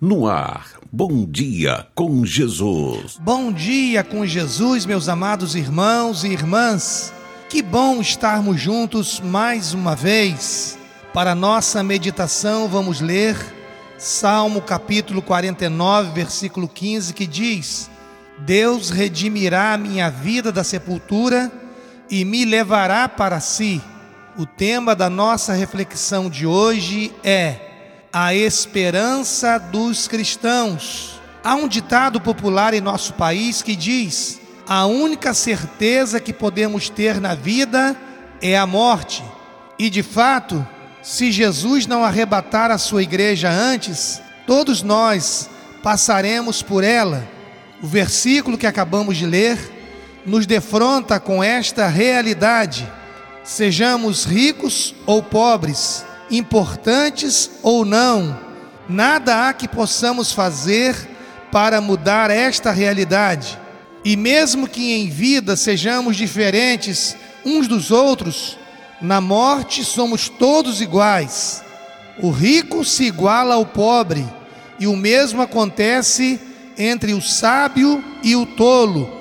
No ar, bom dia com Jesus. Bom dia com Jesus, meus amados irmãos e irmãs. Que bom estarmos juntos mais uma vez. Para nossa meditação, vamos ler Salmo capítulo 49, versículo 15, que diz: Deus redimirá a minha vida da sepultura e me levará para si. O tema da nossa reflexão de hoje é a esperança dos cristãos. Há um ditado popular em nosso país que diz: a única certeza que podemos ter na vida é a morte. E de fato, se Jesus não arrebatar a sua igreja antes, todos nós passaremos por ela. O versículo que acabamos de ler nos defronta com esta realidade. Sejamos ricos ou pobres, importantes ou não, nada há que possamos fazer para mudar esta realidade. E mesmo que em vida sejamos diferentes uns dos outros, na morte somos todos iguais. O rico se iguala ao pobre, e o mesmo acontece entre o sábio e o tolo.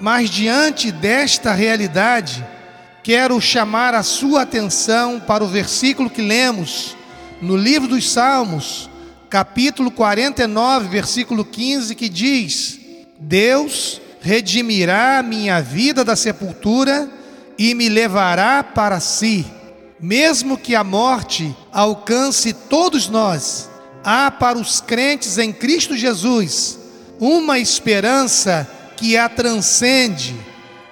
Mas diante desta realidade, quero chamar a sua atenção para o versículo que lemos no livro dos Salmos, capítulo 49, versículo 15, que diz: Deus redimirá minha vida da sepultura e me levará para si. Mesmo que a morte alcance todos nós, há para os crentes em Cristo Jesus uma esperança que a transcende.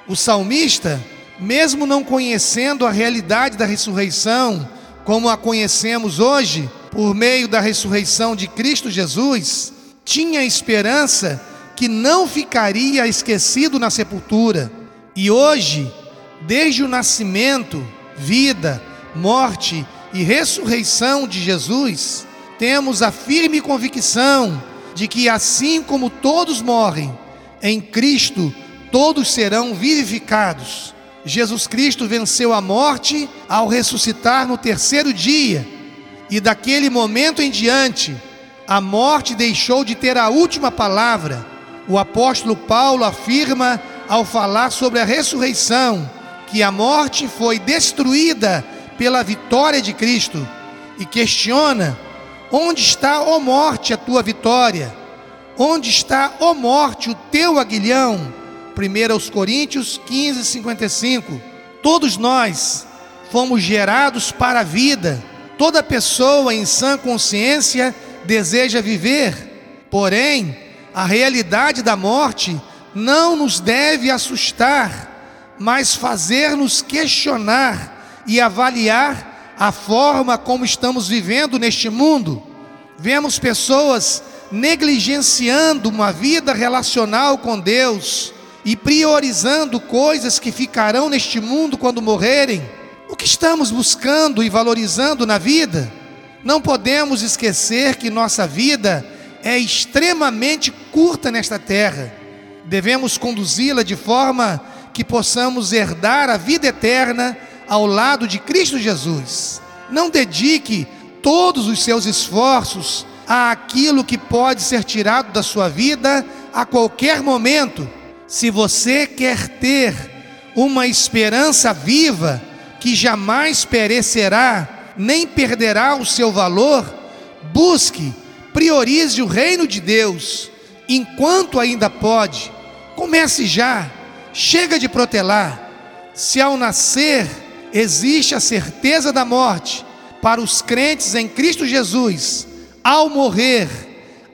O salmista mesmo não conhecendo a realidade da ressurreição, como a conhecemos hoje, por meio da ressurreição de Cristo Jesus, tinha esperança que não ficaria esquecido na sepultura. E hoje, desde o nascimento, vida, morte e ressurreição de Jesus, temos a firme convicção de que, assim como todos morrem, em Cristo todos serão vivificados. Jesus Cristo venceu a morte ao ressuscitar no terceiro dia, e daquele momento em diante, a morte deixou de ter a última palavra. O apóstolo Paulo afirma, ao falar sobre a ressurreição, que a morte foi destruída pela vitória de Cristo, e questiona: onde está, ó morte, a tua vitória? Onde está, ó morte, o teu aguilhão? 1 Coríntios 15, 55. Todos nós fomos gerados para a vida. Toda pessoa em sã consciência deseja viver. Porém, a realidade da morte não nos deve assustar, mas fazer-nos questionar e avaliar a forma como estamos vivendo neste mundo. Vemos pessoas negligenciando uma vida relacional com Deus e priorizando coisas que ficarão neste mundo quando morrerem, o que estamos buscando e valorizando na vida? Não podemos esquecer que nossa vida é extremamente curta nesta terra. Devemos conduzi-la de forma que possamos herdar a vida eterna ao lado de Cristo Jesus. Não dedique todos os seus esforços àquilo que pode ser tirado da sua vida a qualquer momento se você quer ter uma esperança viva que jamais perecerá, nem perderá o seu valor, busque, priorize o reino de Deus enquanto ainda pode. Comece já, chega de protelar. Se ao nascer existe a certeza da morte para os crentes em Cristo Jesus, ao morrer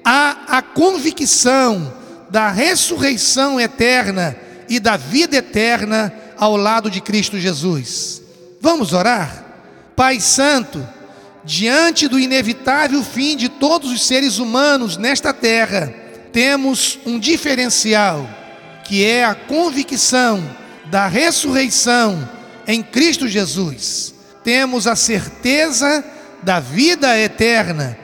há a convicção da ressurreição eterna e da vida eterna ao lado de Cristo Jesus. Vamos orar? Pai Santo, diante do inevitável fim de todos os seres humanos nesta terra, temos um diferencial, que é a convicção da ressurreição em Cristo Jesus. Temos a certeza da vida eterna.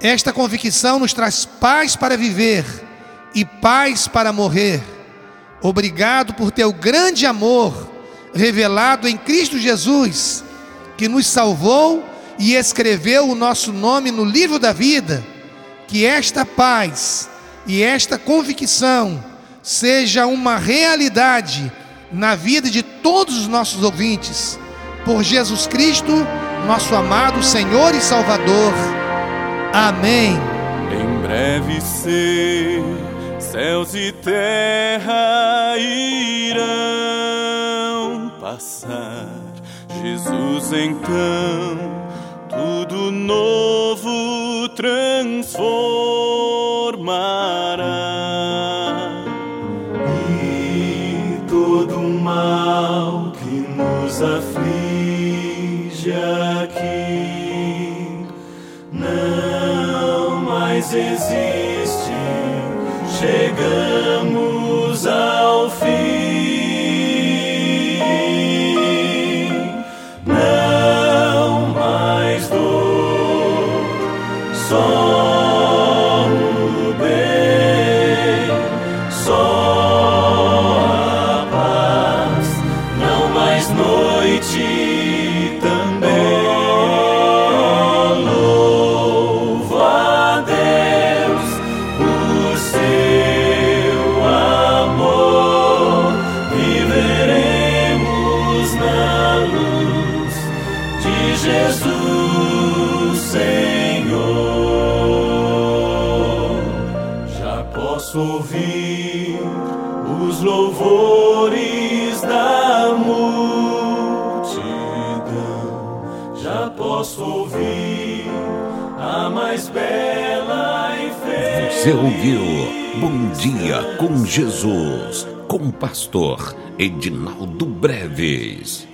Esta convicção nos traz paz para viver e paz para morrer. Obrigado por teu grande amor revelado em Cristo Jesus, que nos salvou e escreveu o nosso nome no livro da vida. que esta paz e esta convicção seja uma realidade na vida de todos os nossos ouvintes, por Jesus Cristo, nosso amado Senhor e Salvador. Amém. Em breve ser, céus e terra irão passar. Jesus então tudo novo transformará. E todo mal que nos aflige aqui não mais existe. Michigan. Posso ouvir os louvores da multidão. Já posso ouvir a mais bela e feliz. Você ouviu Bom Dia com Jesus, com o pastor Edinaldo Breves.